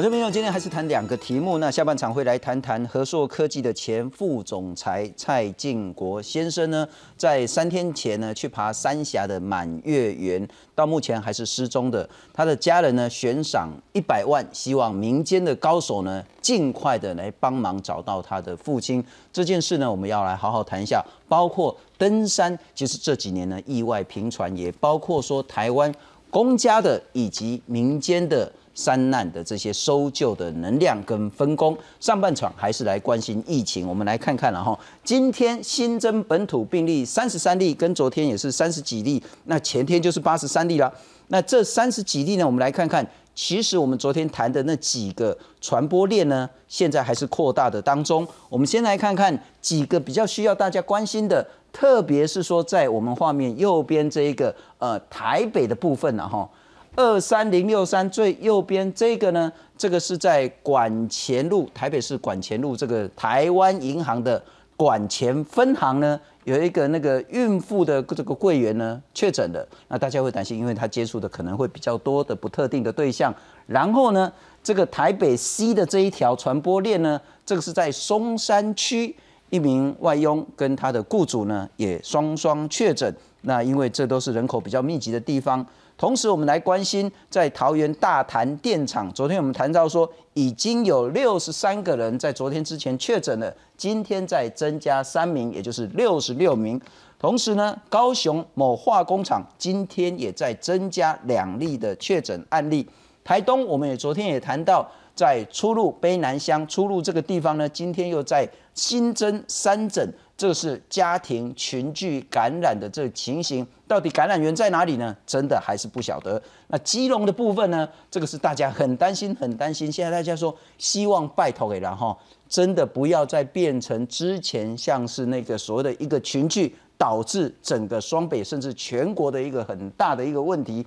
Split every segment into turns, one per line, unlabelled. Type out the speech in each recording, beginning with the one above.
我这边有今天还是谈两个题目，那下半场会来谈谈和硕科技的前副总裁蔡进国先生呢，在三天前呢去爬三峡的满月园，到目前还是失踪的。他的家人呢悬赏一百万，希望民间的高手呢尽快的来帮忙找到他的父亲。这件事呢，我们要来好好谈一下，包括登山，其实这几年呢意外频传，也包括说台湾公家的以及民间的。三难的这些搜救的能量跟分工，上半场还是来关心疫情。我们来看看，然后今天新增本土病例三十三例，跟昨天也是三十几例，那前天就是八十三例了。那这三十几例呢，我们来看看，其实我们昨天谈的那几个传播链呢，现在还是扩大的当中。我们先来看看几个比较需要大家关心的，特别是说在我们画面右边这一个呃台北的部分呢，哈。二三零六三最右边这个呢，这个是在管前路，台北市管前路这个台湾银行的管前分行呢，有一个那个孕妇的这个柜员呢确诊的，那大家会担心，因为他接触的可能会比较多的不特定的对象。然后呢，这个台北 C 的这一条传播链呢，这个是在松山区一名外佣跟他的雇主呢也双双确诊，那因为这都是人口比较密集的地方。同时，我们来关心在桃园大潭电厂。昨天我们谈到说，已经有六十三个人在昨天之前确诊了，今天再增加三名，也就是六十六名。同时呢，高雄某化工厂今天也在增加两例的确诊案例。台东，我们也昨天也谈到，在出入卑南乡出入这个地方呢，今天又在新增三诊。这是家庭群聚感染的这情形，到底感染源在哪里呢？真的还是不晓得。那基隆的部分呢？这个是大家很担心、很担心。现在大家说，希望拜托给然后，真的不要再变成之前像是那个所谓的一个群聚，导致整个双北甚至全国的一个很大的一个问题。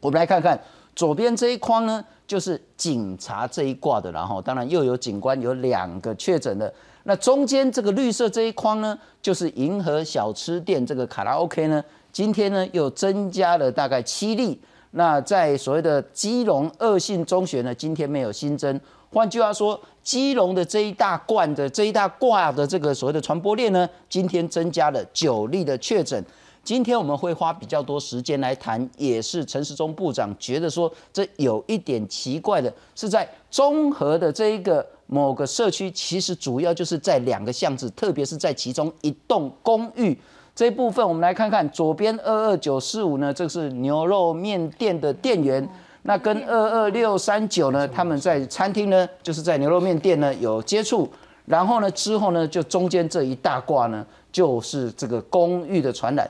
我们来看看左边这一框呢，就是警察这一挂的，然后当然又有警官有两个确诊的。那中间这个绿色这一框呢，就是银河小吃店这个卡拉 OK 呢，今天呢又增加了大概七例。那在所谓的基隆二信中学呢，今天没有新增。换句话说，基隆的这一大罐的这一大挂的这个所谓的传播链呢，今天增加了九例的确诊。今天我们会花比较多时间来谈，也是陈时中部长觉得说，这有一点奇怪的，是在综合的这一个。某个社区其实主要就是在两个巷子，特别是在其中一栋公寓这一部分。我们来看看左边二二九四五呢，这是牛肉面店的店员。那跟二二六三九呢，他们在餐厅呢，就是在牛肉面店呢有接触。然后呢，之后呢，就中间这一大挂呢，就是这个公寓的传染。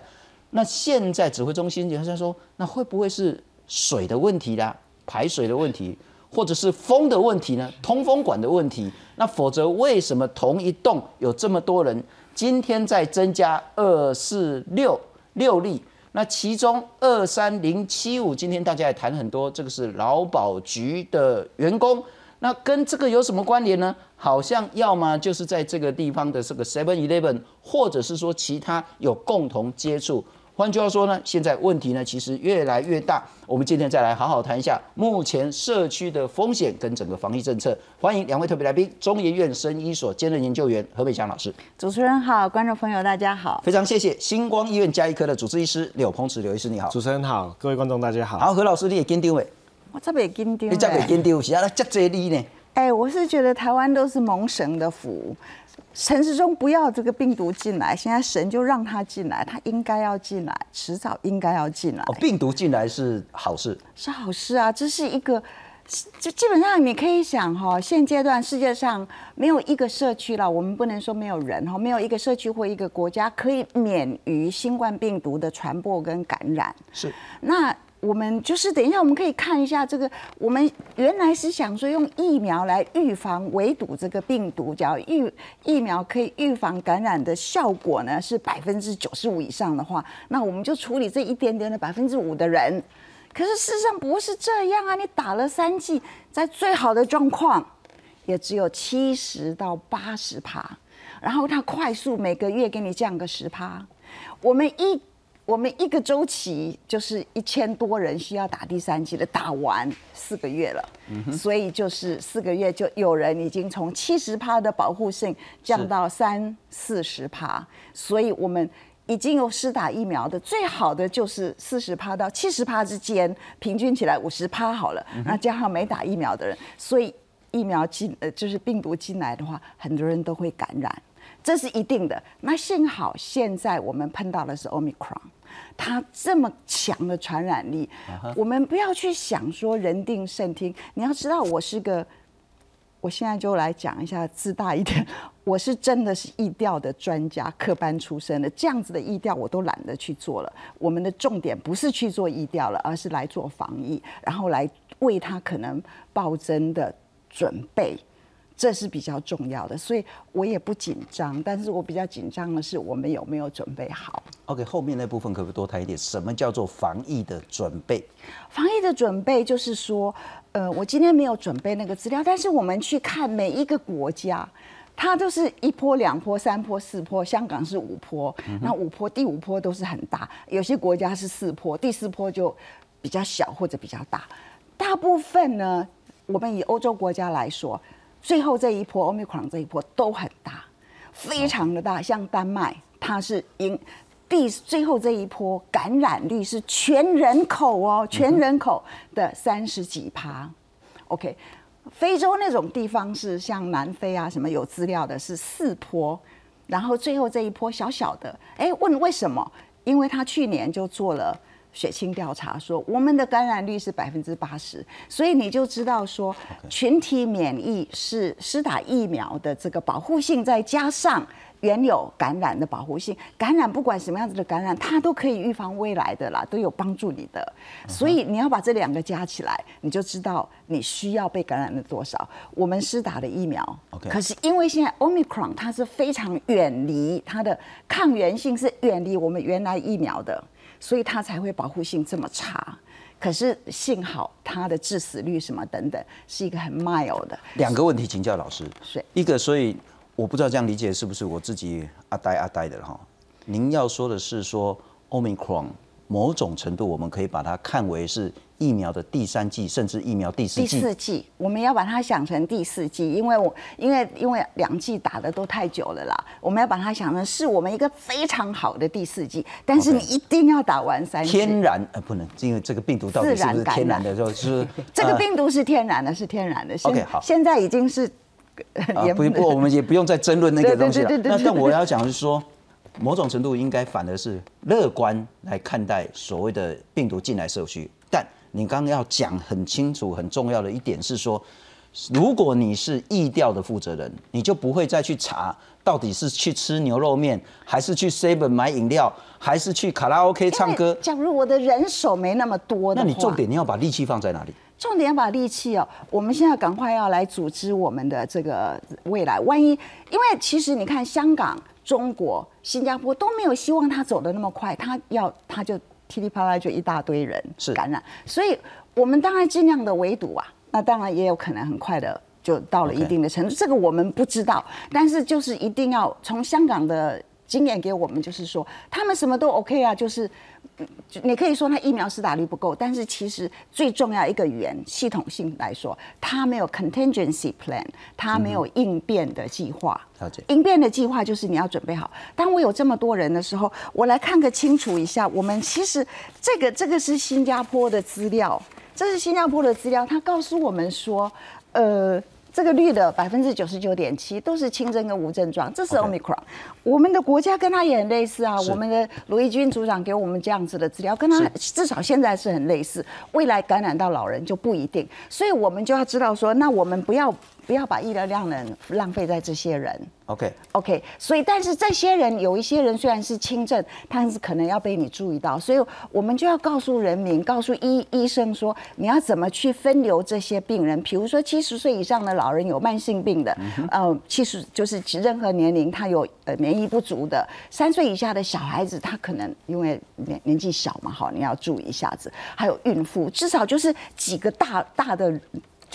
那现在指挥中心就在说，那会不会是水的问题啦，排水的问题？或者是风的问题呢？通风管的问题？那否则为什么同一栋有这么多人？今天再增加二四六六例，那其中二三零七五，今天大家也谈很多，这个是劳保局的员工，那跟这个有什么关联呢？好像要么就是在这个地方的这个 Seven Eleven，或者是说其他有共同接触。换句话说呢，现在问题呢其实越来越大。我们今天再来好好谈一下目前社区的风险跟整个防疫政策。欢迎两位特别来宾，中研院生医所兼任研究员何美祥老师。
主持人好，观众朋友大家好。
非常谢谢星光医院加医科的主治医师柳鹏池柳医师，你好。
主持人好，各位观众大家好。
好，何老师你也跟丢诶？
我这边跟丢。
你这边跟丢是啊？这这里呢？
哎，我是觉得台湾都是蒙神的福。陈时中不要这个病毒进来，现在神就让他进来，他应该要进来，迟早应该要进来。哦，
病毒进来是好事，
是好事啊！这是一个，就基本上你可以想哈，现阶段世界上没有一个社区了，我们不能说没有人哈，没有一个社区或一个国家可以免于新冠病毒的传播跟感染。
是，
那。我们就是等一下，我们可以看一下这个。我们原来是想说用疫苗来预防围堵这个病毒，只要预疫苗可以预防感染的效果呢是百分之九十五以上的话，那我们就处理这一点点的百分之五的人。可是事实上不是这样啊！你打了三剂，在最好的状况也只有七十到八十趴，然后它快速每个月给你降个十趴。我们一我们一个周期就是一千多人需要打第三剂的，打完四个月了，所以就是四个月就有人已经从七十趴的保护性降到三四十趴，所以我们已经有施打疫苗的，最好的就是四十趴到七十趴之间，平均起来五十趴好了，那加上没打疫苗的人，所以疫苗进呃就是病毒进来的话，很多人都会感染。这是一定的。那幸好现在我们碰到的是 Omicron，它这么强的传染力，我们不要去想说人定胜天。你要知道，我是个，我现在就来讲一下自大一点，我是真的是意调的专家，科班出身的，这样子的意调我都懒得去做了。我们的重点不是去做意调了，而是来做防疫，然后来为他可能暴增的准备。这是比较重要的，所以我也不紧张，但是我比较紧张的是我们有没有准备好。
OK，后面那部分可不可以多谈一点？什么叫做防疫的准备？
防疫的准备就是说，呃，我今天没有准备那个资料，但是我们去看每一个国家，它都是一波、两波、三波、四波。香港是五波，那五波第五波都是很大，有些国家是四波，第四波就比较小或者比较大。大部分呢，我们以欧洲国家来说。最后这一波 Omicron 这一波都很大，非常的大。像丹麦，它是因第最后这一波感染率是全人口哦，全人口的三十几趴。OK，非洲那种地方是像南非啊什么有资料的是四波，然后最后这一波小小的。哎，问为什么？因为他去年就做了。血清调查说，我们的感染率是百分之八十，所以你就知道说，群体免疫是施打疫苗的这个保护性，再加上原有感染的保护性，感染不管什么样子的感染，它都可以预防未来的啦，都有帮助你的。所以你要把这两个加起来，你就知道你需要被感染了多少。我们施打的疫苗，可是因为现在 Omicron 它是非常远离它的抗原性是远离我们原来疫苗的。所以它才会保护性这么差，可是幸好它的致死率什么等等是一个很 mild 的。
两个问题请教老师，
是
一个，所以我不知道这样理解是不是我自己阿呆阿呆的哈。您要说的是说 Omicron。某种程度，我们可以把它看为是疫苗的第三季，甚至疫苗第四季。
第四季，我们要把它想成第四季，因为我因为因为两季打的都太久了啦，我们要把它想成是我们一个非常好的第四季。但是你一定要打完三。
天然呃不能，因为这个病毒到底是不是天然的？就是
这个病毒是天然的，是天然的。
OK 好，
现在已经是
不不，我们也不用再争论那个东西了。那但我要讲的是说。某种程度应该反而是乐观来看待所谓的病毒进来社区，但你刚刚要讲很清楚、很重要的一点是说，如果你是疫调的负责人，你就不会再去查到底是去吃牛肉面，还是去 seven 买饮料，还是去卡拉 OK 唱歌。
假如我的人手没那么多，
那你重点你要把力气放在哪里？
重点把力气哦，我们现在赶快要来组织我们的这个未来。万一因为其实你看香港。中国、新加坡都没有希望他走的那么快，他要他就噼里啪啦就一大堆人感染，所以我们当然尽量的围堵啊，那当然也有可能很快的就到了一定的程度，这个我们不知道，但是就是一定要从香港的经验给我们，就是说他们什么都 OK 啊，就是。你可以说他疫苗施打率不够，但是其实最重要一个语言系统性来说，他没有 contingency plan，他没有应变的计划。
了解。
应变的计划就是你要准备好。当我有这么多人的时候，我来看个清楚一下。我们其实这个这个是新加坡的资料，这是新加坡的资料，他告诉我们说，呃。这个率的百分之九十九点七都是轻症跟无症状，这是 Omicron。我们的国家跟他也很类似啊。我们的罗毅军组长给我们这样子的资料，跟他至少现在是很类似。未来感染到老人就不一定，所以我们就要知道说，那我们不要。不要把医疗量能浪费在这些人。
OK，OK。
所以，但是这些人有一些人虽然是轻症，但是可能要被你注意到，所以我们就要告诉人民，告诉医医生说，你要怎么去分流这些病人。比如说，七十岁以上的老人有慢性病的，呃，七十就是任何年龄他有呃免疫不足的，三岁以下的小孩子他可能因为年年纪小嘛，好，你要注意一下子。还有孕妇，至少就是几个大大的。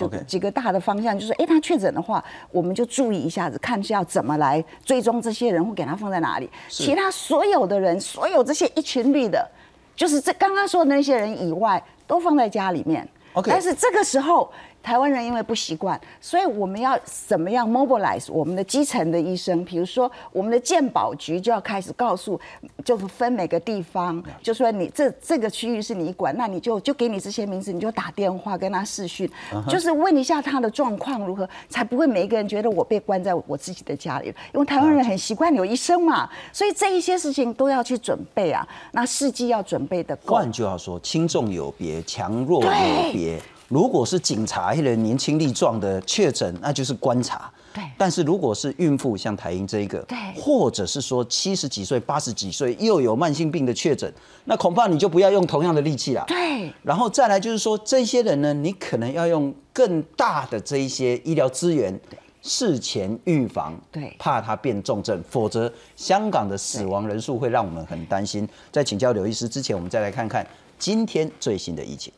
就几个大的方向，就是哎，他确诊的话，我们就注意一下子，看是要怎么来追踪这些人，或给他放在哪里。其他所有的人，所有这些一群绿的，就是这刚刚说的那些人以外，都放在家里面。
OK，
但是这个时候。台湾人因为不习惯，所以我们要怎么样 mobilize 我们的基层的医生？比如说，我们的健保局就要开始告诉，就是分每个地方，就说你这这个区域是你管，那你就就给你这些名字，你就打电话跟他视讯，就是问一下他的状况如何，才不会每一个人觉得我被关在我自己的家里。因为台湾人很习惯有医生嘛，所以这一些事情都要去准备啊。那试剂要准备的够。
换句话说，轻重有别，强弱有别。如果是警察一人年轻力壮的确诊，那就是观察。
对。
但是如果是孕妇，像台英这一个，
对。
或者是说七十几岁、八十几岁又有慢性病的确诊，那恐怕你就不要用同样的力气了。
对。
然后再来就是说，这些人呢，你可能要用更大的这一些医疗资源，事前预防。
对。
怕他变重症，否则香港的死亡人数会让我们很担心。在请教刘医师之前，我们再来看看今天最新的疫情。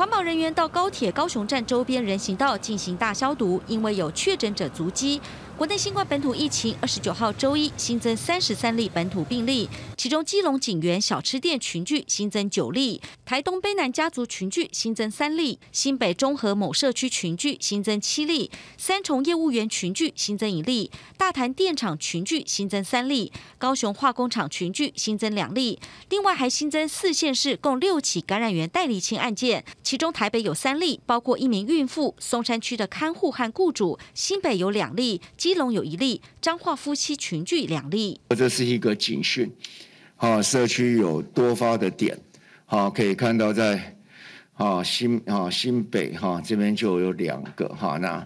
环保人员到高铁高雄站周边人行道进行大消毒，因为有确诊者足迹。国内新冠本土疫情，二十九号周一新增三十三例本土病例，其中基隆景园小吃店群聚新增九例，台东卑南家族群聚新增三例，新北中和某社区群聚新增七例，三重业务员群聚新增一例，大潭电厂群聚新增三例，高雄化工厂群聚新增两例，另外还新增四县市共六起感染源代理清案件，其中台北有三例，包括一名孕妇、松山区的看护和雇主，新北有两例。基隆有一例，彰化夫妻群聚两例。
这是一个警讯，啊，社区有多发的点，好，可以看到在，啊新啊新北哈这边就有两个哈，那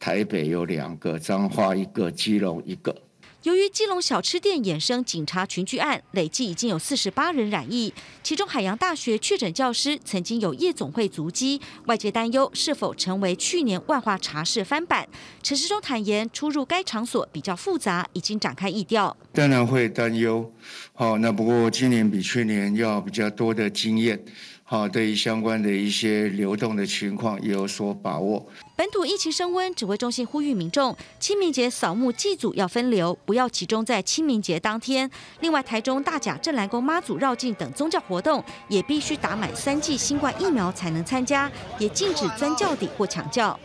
台北有两个，彰化一个，基隆一个。
由于基隆小吃店衍生警察群聚案，累计已经有四十八人染疫，其中海洋大学确诊教师曾经有夜总会足迹，外界担忧是否成为去年万华茶室翻版。陈时中坦言，出入该场所比较复杂，已经展开疫调。
当然会担忧，好，那不过今年比去年要比较多的经验。好，对于相关的一些流动的情况也有所把握。
本土疫情升温，指挥中心呼吁民众清明节扫墓祭祖要分流，不要集中在清明节当天。另外，台中大甲镇澜宫妈祖绕境等宗教活动也必须打满三剂新冠疫苗才能参加，也禁止钻教底或抢教。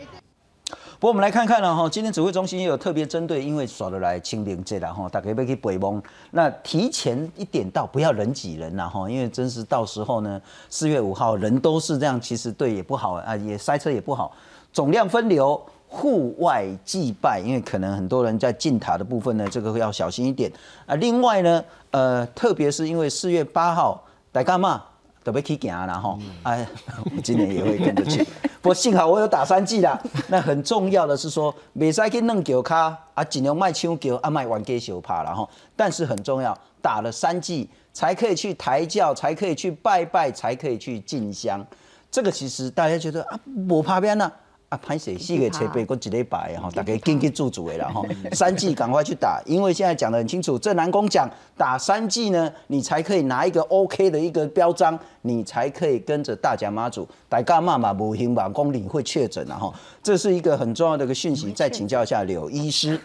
不过我们来看看了哈，今天指挥中心也有特别针对，因为耍得来清明节了哈，大家要去北蒙，那提前一点到，不要人挤人了哈，因为真是到时候呢，四月五号人都是这样，其实对也不好啊，也塞车也不好，总量分流，户外祭拜，因为可能很多人在进塔的部分呢，这个要小心一点啊。另外呢，呃，特别是因为四月八号大干嘛？要去行啦吼，哎，我今年也会跟着去。不过幸好我有打三剂啦。那很重要的是说，未使去弄脚卡，啊，尽量卖抢脚，啊，卖玩给小怕然后。但是很重要，打了三剂才可以去抬轿，才可以去拜拜，才可以去进香。这个其实大家觉得啊，不怕边呢？拍摄四个车备，搁一礼拜哈，大家紧紧做做的啦哈。三剂赶快去打，因为现在讲的很清楚，这南宫讲打三剂呢，你才可以拿一个 OK 的一个标章，你才可以跟着大甲妈祖大家妈妈无行吧公里会确诊了哈。这是一个很重要的一个讯息，再请教一下柳医师。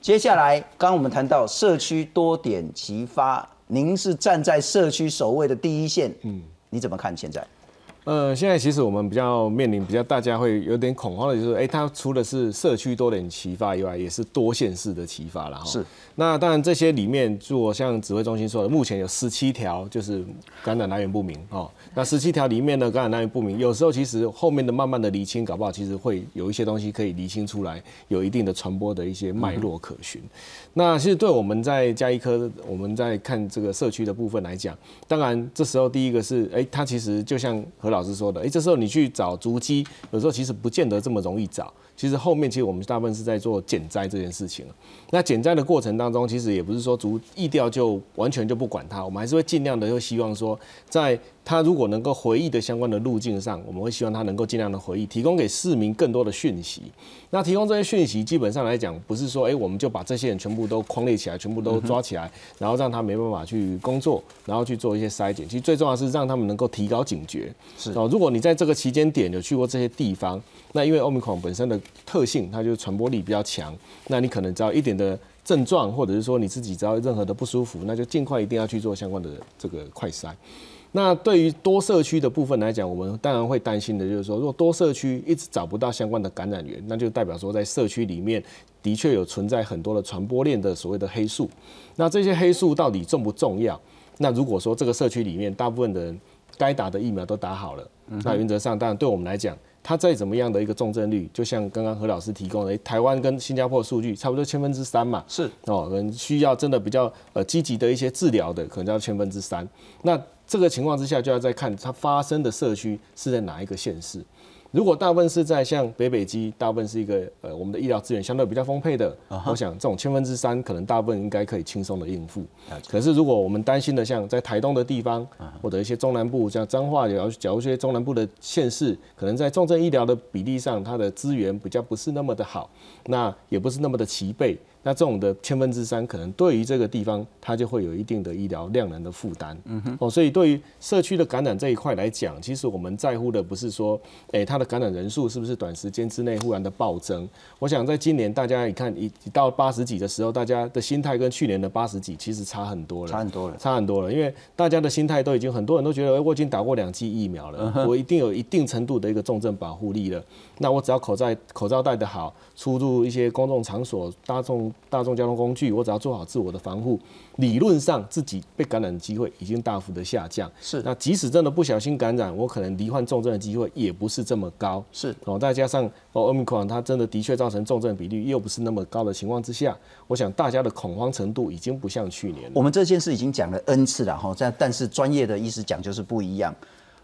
接下来，刚刚我们谈到社区多点齐发，您是站在社区守卫的第一线，嗯，你怎么看现在？
呃，现在其实我们比较面临比较大家会有点恐慌的，就是，哎，它除了是社区多点启发以外，也是多线式的启发了哈。
是。
那当然这些里面，做像指挥中心说的，目前有十七条就是感染来源不明哦。那十七条里面呢，感染来源不明，有时候其实后面的慢慢的厘清，搞不好其实会有一些东西可以厘清出来，有一定的传播的一些脉络可循。那其实对我们在加医科，我们在看这个社区的部分来讲，当然这时候第一个是，哎，它其实就像何老老师说的，哎，这时候你去找足迹，有时候其实不见得这么容易找。其实后面其实我们大部分是在做减灾这件事情。那减灾的过程当中，其实也不是说逐意调就完全就不管它，我们还是会尽量的，又希望说，在他如果能够回忆的相关的路径上，我们会希望他能够尽量的回忆，提供给市民更多的讯息。那提供这些讯息，基本上来讲，不是说，哎，我们就把这些人全部都框列起来，全部都抓起来，然后让他没办法去工作，然后去做一些筛检。其实最重要是让他们能够提高警觉。
是
哦，如果你在这个期间点有去过这些地方，那因为欧米克戎本身的特性，它就是传播力比较强，那你可能只要一点的症状，或者是说你自己只要任何的不舒服，那就尽快一定要去做相关的这个快筛。那对于多社区的部分来讲，我们当然会担心的，就是说，如果多社区一直找不到相关的感染源，那就代表说在社区里面的确有存在很多的传播链的所谓的黑数。那这些黑数到底重不重要？那如果说这个社区里面大部分的人该打的疫苗都打好了，那原则上当然对我们来讲，它再怎么样的一个重症率，就像刚刚何老师提供的，台湾跟新加坡数据差不多千分之三嘛，
是
哦，可能需要真的比较呃积极的一些治疗的，可能要千分之三。那这个情况之下，就要再看它发生的社区是在哪一个县市。如果大部分是在像北北基，大部分是一个呃我们的医疗资源相对比较丰沛的，我想这种千分之三可能大部分应该可以轻松的应付。可是如果我们担心的像在台东的地方，或者一些中南部像彰化，假如假如一些中南部的县市，可能在重症医疗的比例上，它的资源比较不是那么的好，那也不是那么的齐备。那这种的千分之三，可能对于这个地方，它就会有一定的医疗量能的负担。嗯哼。哦，所以对于社区的感染这一块来讲，其实我们在乎的不是说，哎，它的感染人数是不是短时间之内忽然的暴增。我想在今年大家一看，一到八十几的时候，大家的心态跟去年的八十几其实差很多了。
差很多了。
差很多了，因为大家的心态都已经很多人都觉得，我已经打过两剂疫苗了，我一定有一定程度的一个重症保护力了。那我只要口罩口罩戴得好，出入一些公众场所、大众大众交通工具，我只要做好自我的防护，理论上自己被感染的机会已经大幅的下降。
是，
那即使真的不小心感染，我可能罹患重症的机会也不是这么高。
是，
哦，再加上哦，奥密克戎它真的的确造成重症比率又不是那么高的情况之下，我想大家的恐慌程度已经不像去年。
我们这件事已经讲了 N 次了哈，但但是专业的医师讲就是不一样。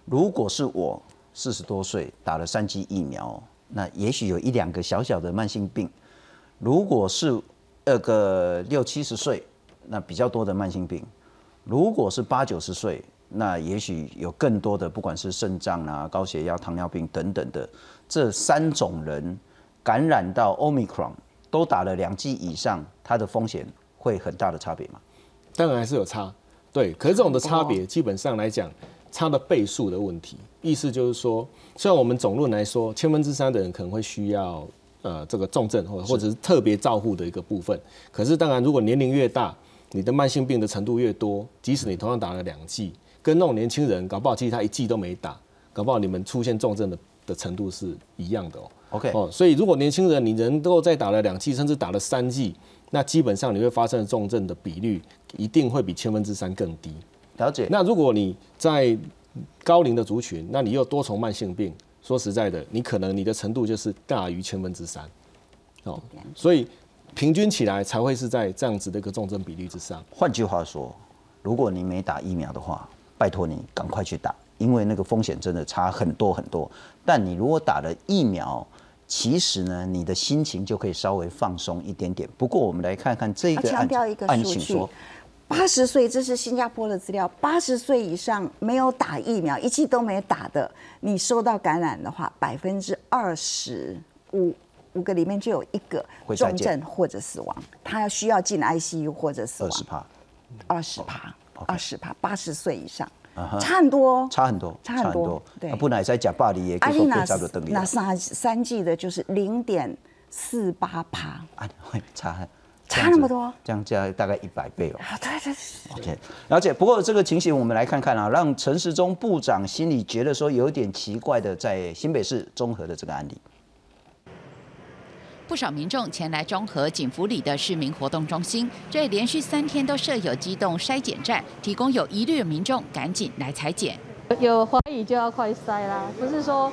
如果是我四十多岁打了三剂疫苗。那也许有一两个小小的慢性病，如果是那个六七十岁，那比较多的慢性病；如果是八九十岁，那也许有更多的，不管是肾脏啊、高血压、糖尿病等等的这三种人感染到 Omicron，都打了两剂以上，它的风险会很大的差别吗？
当然还是有差，对。可是这种的差别，基本上来讲。差的倍数的问题，意思就是说，虽然我们总论来说，千分之三的人可能会需要呃这个重症或者或者是特别照护的一个部分，可是当然，如果年龄越大，你的慢性病的程度越多，即使你同样打了两剂，跟那种年轻人搞不好其实他一剂都没打，搞不好你们出现重症的的程度是一样的哦。
OK
哦，所以如果年轻人你人都再打了两剂，甚至打了三剂，那基本上你会发生的重症的比率一定会比千分之三更低。
了解。
那如果你在高龄的族群，那你又多重慢性病，说实在的，你可能你的程度就是大于千分之三，哦，所以平均起来才会是在这样子的一个重症比例之上。
换句话说，如果你没打疫苗的话，拜托你赶快去打，因为那个风险真的差很多很多。但你如果打了疫苗，其实呢，你的心情就可以稍微放松一点点。不过我们来看看这个
案案情说。八十岁，这是新加坡的资料。八十岁以上没有打疫苗，一剂都没打的，你受到感染的话，百分之二十五五个里面就有一个重症或者死亡，他要需要进 ICU 或者死亡。
二十趴，
二十趴，二十趴，八十岁以上，差很多，
差很多，
差很多。
对，不然在讲巴黎也可以做差不多
那三三剂的就是零点四八趴，
啊，会差。
差那么多，
这样加大概一百倍哦。
对对
对，OK，而且。不过这个情形我们来看看啊，让陈时中部长心里觉得说有点奇怪的，在新北市中和的这个案例，
不少民众前来中和锦福里的市民活动中心，这里连续三天都设有机动筛检站，提供有疑虑的民众赶紧来裁剪。
有怀疑就要快筛啦，不是说。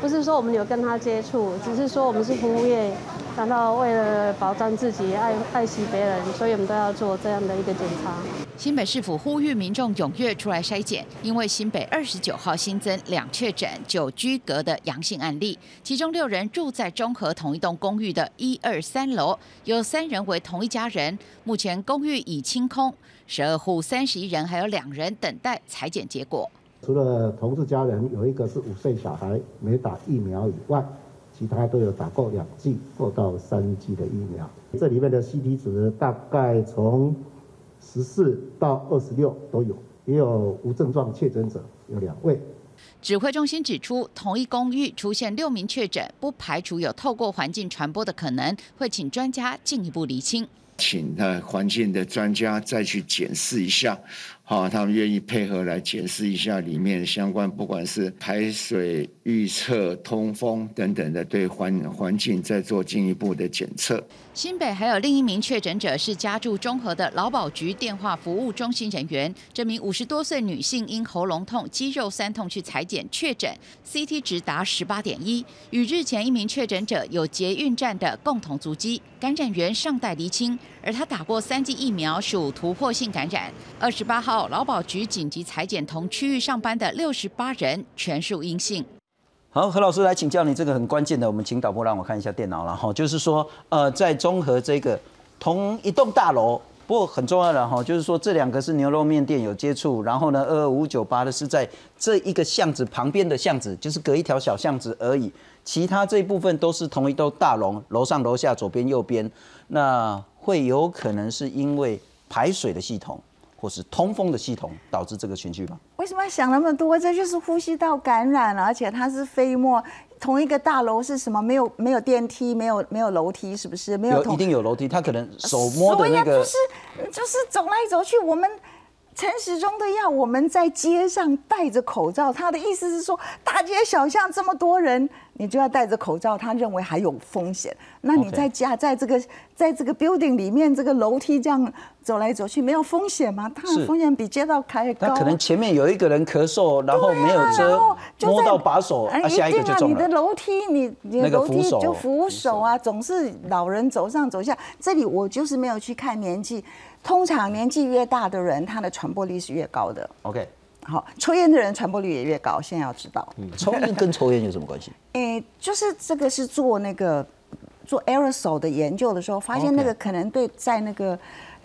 不是说我们有跟他接触，只是说我们是服务业，然后为了保障自己、爱爱惜别人，所以我们都要做这样的一个检查。
新北市府呼吁民众踊跃出来筛检，因为新北二十九号新增两确诊九居隔的阳性案例，其中六人住在中和同一栋公寓的一二三楼，有三人为同一家人。目前公寓已清空，十二户三十一人还有两人等待裁剪结果。
除了同事家人有一个是五岁小孩没打疫苗以外，其他都有打过两剂或到三剂的疫苗。这里面的 CT 值大概从十四到二十六都有，也有无症状确诊者有两位。
指挥中心指出，同一公寓出现六名确诊，不排除有透过环境传播的可能，会请专家进一步厘清。
请呃环境的专家再去检视一下，好，他们愿意配合来检视一下里面相关，不管是排水预测、通风等等的，对环环境再做进一步的检测。
新北还有另一名确诊者是家住中和的劳保局电话服务中心人员。这名五十多岁女性因喉咙痛、肌肉酸痛去裁剪确诊，CT 值达十八点一，与日前一名确诊者有捷运站的共同足迹。感染源尚待厘清，而他打过三剂疫苗，属突破性感染。二十八号劳保局紧急裁剪同区域上班的六十八人全数阴性。
好，何老师来请教你这个很关键的，我们请导播让我看一下电脑了哈，就是说，呃，在综合这个同一栋大楼，不过很重要的哈，就是说这两个是牛肉面店有接触，然后呢，二二五九八的是在这一个巷子旁边的巷子，就是隔一条小巷子而已，其他这一部分都是同一栋大楼，楼上楼下左边右边，那会有可能是因为排水的系统。或是通风的系统导致这个群聚吗？
为什么要想那么多？这就是呼吸道感染而且它是飞沫。同一个大楼是什么？没有没有电梯，没有没有楼梯，是不是？没
有，一定有楼梯。他可能手摸的那个，
就是就是走来走去。我们陈时中的要我们在街上戴着口罩，他的意思是说，大街小巷这么多人。你就要戴着口罩，他认为还有风险。那你在家，在这个，在这个 building 里面，这个楼梯这样走来走去，没有风险吗？当然风险比街道开高。
那可能前面有一个人咳嗽，然后没有遮，摸到把手，啊，下一个就中
了。你的楼梯，你你楼梯就扶手啊，总是老人走上走下。这里我就是没有去看年纪，通常年纪越大的人，他的传播力是越高的。
OK。
好，抽烟的人传播率也越高。现在要知道，嗯
抽烟跟抽烟有什么关系？
诶，就是这个是做那个做 aerosol 的研究的时候，发现那个可能对在那个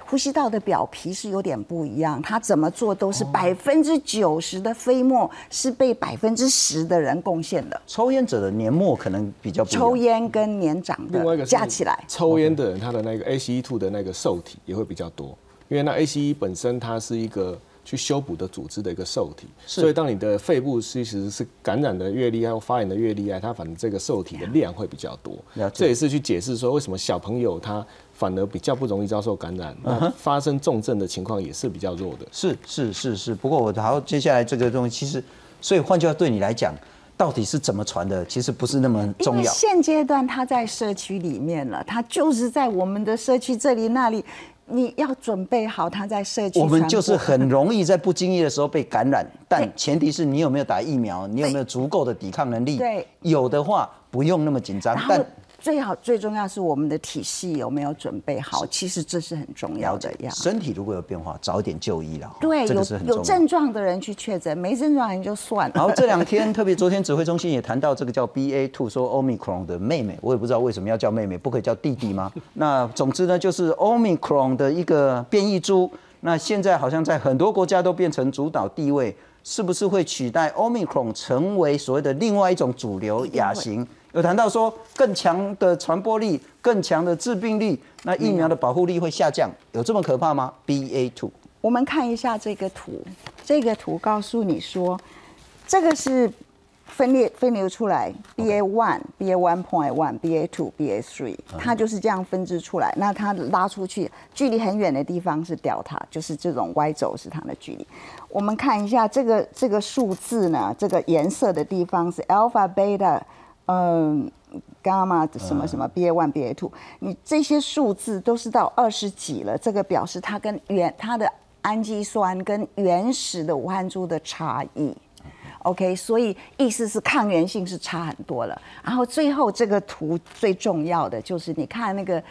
呼吸道的表皮是有点不一样。它怎么做都是百分之九十的飞沫是被百分之十的人贡献的。
抽烟者的年末可能比较
抽烟跟年长的加起来，
抽烟的人他的那个 ACE2 的那个受体也会比较多，因为那 ACE 本身它是一个。去修补的组织的一个受体，所以当你的肺部其实是感染的越厉害，或发炎的越厉害，它反正这个受体的量会比较多。这也是去解释说为什么小朋友他反而比较不容易遭受感染，发生重症的情况也是比较弱的。
是是是是，不过我好接下来这个东西，其实所以换句话对你来讲，到底是怎么传的，其实不是那么重要。
现阶段他在社区里面了，他就是在我们的社区这里那里。你要准备好，他在社区。
我们就是很容易在不经意的时候被感染，但前提是你有没有打疫苗，你有没有足够的抵抗能力。
对，
有的话不用那么紧张。但
最好最重要是我们的体系有没有准备好，其实这是很重要的。
呀身体如果有变化，早点就医了。
对，有有症状的人去确诊，没症状人就算了。
然后这两天，特别昨天指挥中心也谈到这个叫 BA two，说 Omicron 的妹妹，我也不知道为什么要叫妹妹，不可以叫弟弟吗？那总之呢，就是 Omicron 的一个变异株，那现在好像在很多国家都变成主导地位，是不是会取代 Omicron 成为所谓的另外一种主流亚型？有谈到说更强的传播力、更强的致病力，那疫苗的保护力会下降，有这么可怕吗？BA two，
我们看一下这个图，这个图告诉你说，这个是分裂分流出来，BA one、BA one point one、BA two、BA three，它就是这样分支出来。那它拉出去距离很远的地方是 delta，就是这种 Y 轴是它的距离。我们看一下这个这个数字呢，这个颜色的地方是 alpha、beta。嗯，伽马什么什么 BA one BA two，你这些数字都是到二十几了，这个表示它跟原它的氨基酸跟原始的武汉株的差异。OK，所以意思是抗原性是差很多了。然后最后这个图最重要的就是你看那个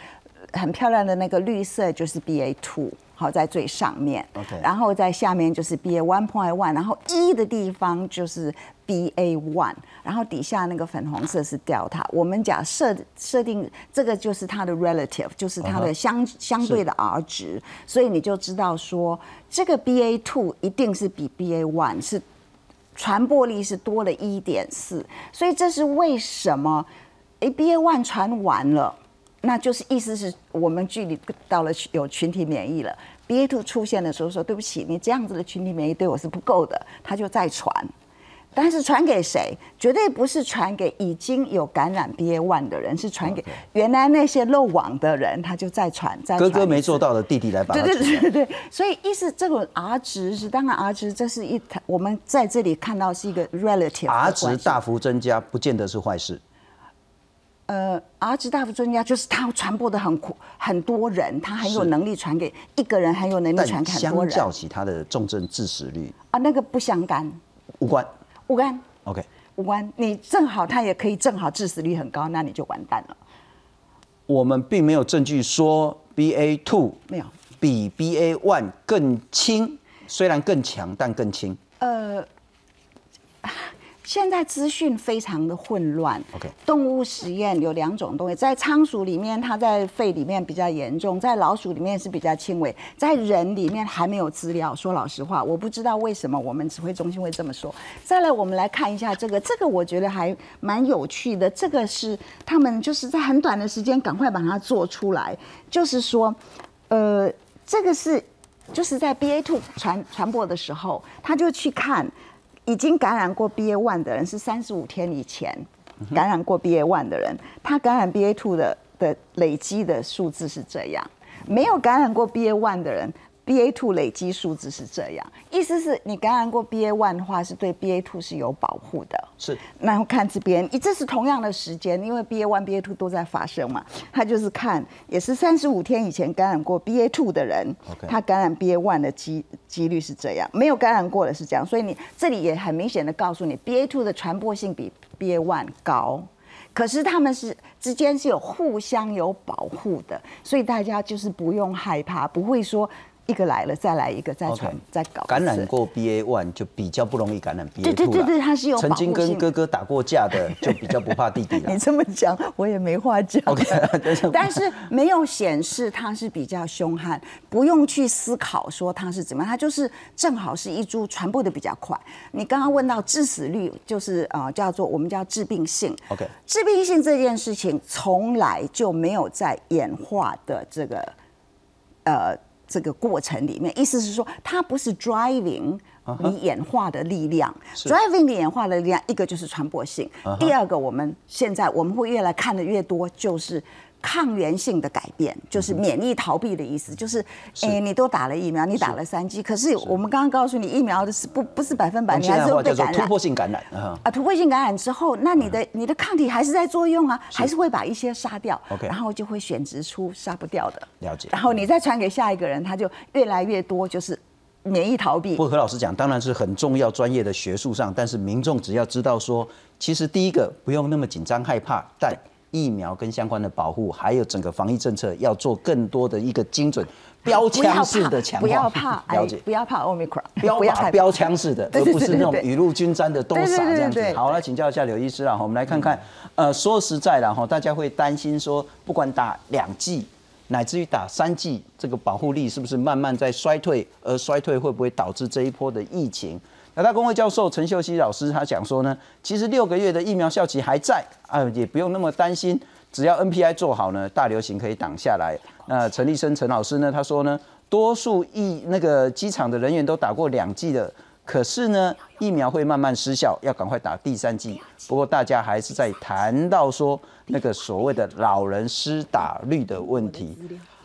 很漂亮的那个绿色就是 BA two，好在最上面然后在下面就是 BA one point one，然后一的地方就是 BA one，然后底下那个粉红色是 Delta。我们假设设定这个就是它的 relative，就是它的相、相对的 R 值，所以你就知道说这个 BA two 一定是比 BA one 是传播力是多了一点四，所以这是为什么？诶 b a one 传完了，那就是意思是我们距离到了有群体免疫了。BA two 出现的时候说对不起，你这样子的群体免疫对我是不够的，他就再传。但是传给谁？绝对不是传给已经有感染 BA one 的人，是传给原来那些漏网的人，他就再传。再
哥哥没做到的，弟弟来把
对对对对对，所以意思这个 R 值是当然 R 值这是一我们在这里看到是一个 relative 的
R 值大幅增加，不见得是坏事。
呃，R 值大幅增加，就是它传播的很快很多人，它很有能力传给一个人，很有能力传
但
给很多人
相较起他的重症致死率
啊，那个不相干，
无关。
无关
OK，
五官，你正好他也可以正好致死率很高，那你就完蛋了。
我们并没有证据说 BA two
没有，
比 BA one 更轻，虽然更强，但更轻。
呃，现在资讯非常的混乱。
OK
动物实验有两种东西，在仓鼠里面，它在肺里面比较严重，在老鼠里面是比较轻微，在人里面还没有资料。说老实话，我不知道为什么我们指挥中心会这么说。再来，我们来看一下这个，这个我觉得还蛮有趣的。这个是他们就是在很短的时间赶快把它做出来，就是说，呃，这个是就是在 BA two 传传播的时候，他就去看已经感染过 BA one 的人是三十五天以前感染过 BA one 的人，他感染 BA two 的的累积的数字是这样，没有感染过 BA one 的人。BA two 累积数字是这样，意思是你感染过 BA one 的话，是对 BA two 是有保护的。
是
然后看这边，这是同样的时间，因为 BA one、BA two 都在发生嘛。他就是看，也是三十五天以前感染过 BA two 的人
OK
他感染 BA one 的几几率是这样，没有感染过的是这样。所以你这里也很明显的告诉你，BA two 的传播性比 BA one 高。可是他们是之间是有互相有保护的，所以大家就是不用害怕，不会说一个来了再来一个再传再搞
感染过 BA one 就比较不容易感染 BA
对
two
对对对它是有
曾经跟哥哥打过架的，就比较不怕弟弟了
你。这么讲，我也没话讲。
OK，但是
但是没有显示他是比较凶悍，不用去思考说他是怎么样，他就是正好是一株传播的比较快。你刚刚问到致死率，就是呃叫做我们叫致病性。
OK
致病性这件事情从来就没有在演化的这个呃这个过程里面，意思是说它不是 driving 你演化的力量、d r i v i n g 你演化的力量，一个就是传播性第二个我们现在我们会越来看的越多就是。抗原性的改变就是免疫逃避的意思，就是诶，你都打了疫苗，你打了三剂，可是我们刚刚告诉你，疫苗的是不不是百分百，
用
你还是会被感染。
突破性感染啊。
啊，突破性感染之后，那你的你的抗体还是在作用啊，还是会把一些杀掉
OK
然后就会选择出杀不掉的。
了解
然后你再传给下一个人，他就越来越多，就是免疫逃避
不。过何老师讲，当然是很重要、专业的学术上，但是民众只要知道说，其实第一个不用那么紧张害怕，但疫苗跟相关的保护，还有整个防疫政策要做更多的一个精准标枪式的强化。
不要怕，哎
了解。
不要怕 omicron，
标
不要怕
靶标枪式的，而不是那种雨露均沾的都撒这样子好，来请教一下刘医师啊，我们来看看，呃，说实在的哈，大家会担心说，不管打两剂，乃至于打三剂，这个保护力是不是慢慢在衰退？而衰退会不会导致这一波的疫情？南大工会教授陈秀熙老师他讲说呢，其实六个月的疫苗效期还在啊，也不用那么担心，只要 NPI 做好呢，大流行可以挡下来。那陈立生陈老师呢，他说呢，多数疫那个机场的人员都打过两剂的，可是呢，疫苗会慢慢失效，要赶快打第三剂。不过大家还是在谈到说那个所谓的老人施打率的问题。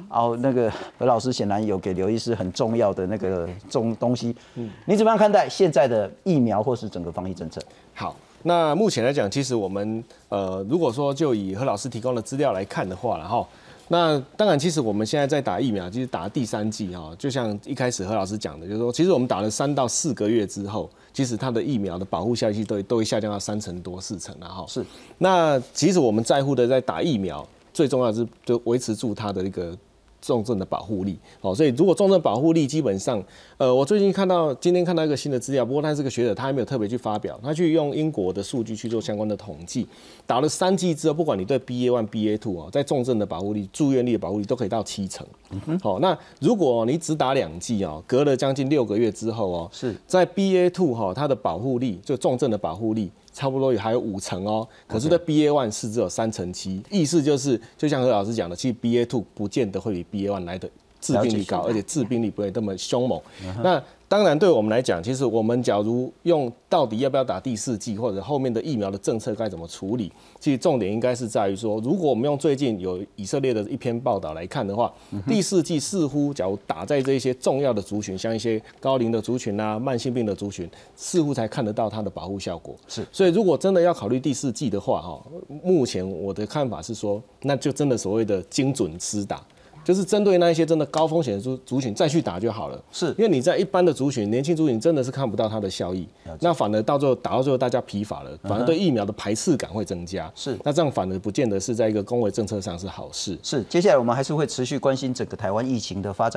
哦，那个何老师显然有给刘医师很重要的那个重东西。嗯，你怎么样看待现在的疫苗或是整个防疫政策？
好，那目前来讲，其实我们呃，如果说就以何老师提供的资料来看的话，然后。那当然，其实我们现在在打疫苗，就是打第三剂哈，就像一开始何老师讲的，就是说，其实我们打了三到四个月之后，其实它的疫苗的保护效期都都会下降到三成多、四成了哈。
是。
那其实我们在乎的在打疫苗，最重要的是就维持住它的一个。重症的保护力，好，所以如果重症保护力基本上，呃，我最近看到今天看到一个新的资料，不过他是个学者，他还没有特别去发表，他去用英国的数据去做相关的统计，打了三剂之后，不管你对 BA one、BA two 哦，在重症的保护力、住院率的保护力都可以到七成。好，那如果你只打两剂哦，隔了将近六个月之后哦，
是
在 BA two 哈，它的保护力就重症的保护力。差不多也还有五成哦，可是，在 BA one 是只有三成七，意思就是，就像何老师讲的，其实 BA two 不见得会比 BA one 来的致病率高，而且致病率不会那么凶猛。那当然，对我们来讲，其实我们假如用到底要不要打第四剂，或者后面的疫苗的政策该怎么处理，其实重点应该是在于说，如果我们用最近有以色列的一篇报道来看的话，第四剂似乎假如打在这些重要的族群，像一些高龄的族群啊、慢性病的族群，似乎才看得到它的保护效果。
是，
所以如果真的要考虑第四剂的话，哈，目前我的看法是说，那就真的所谓的精准施打。就是针对那一些真的高风险的族族群再去打就好了，
是。
因为你在一般的族群、年轻族群真的是看不到它的效益，那反而到最后打到最后大家疲乏了，反而对疫苗的排斥感会增加，
是。
那这样反而不见得是在一个公卫政策上是好事。
是，接下来我们还是会持续关心整个台湾疫情的发展。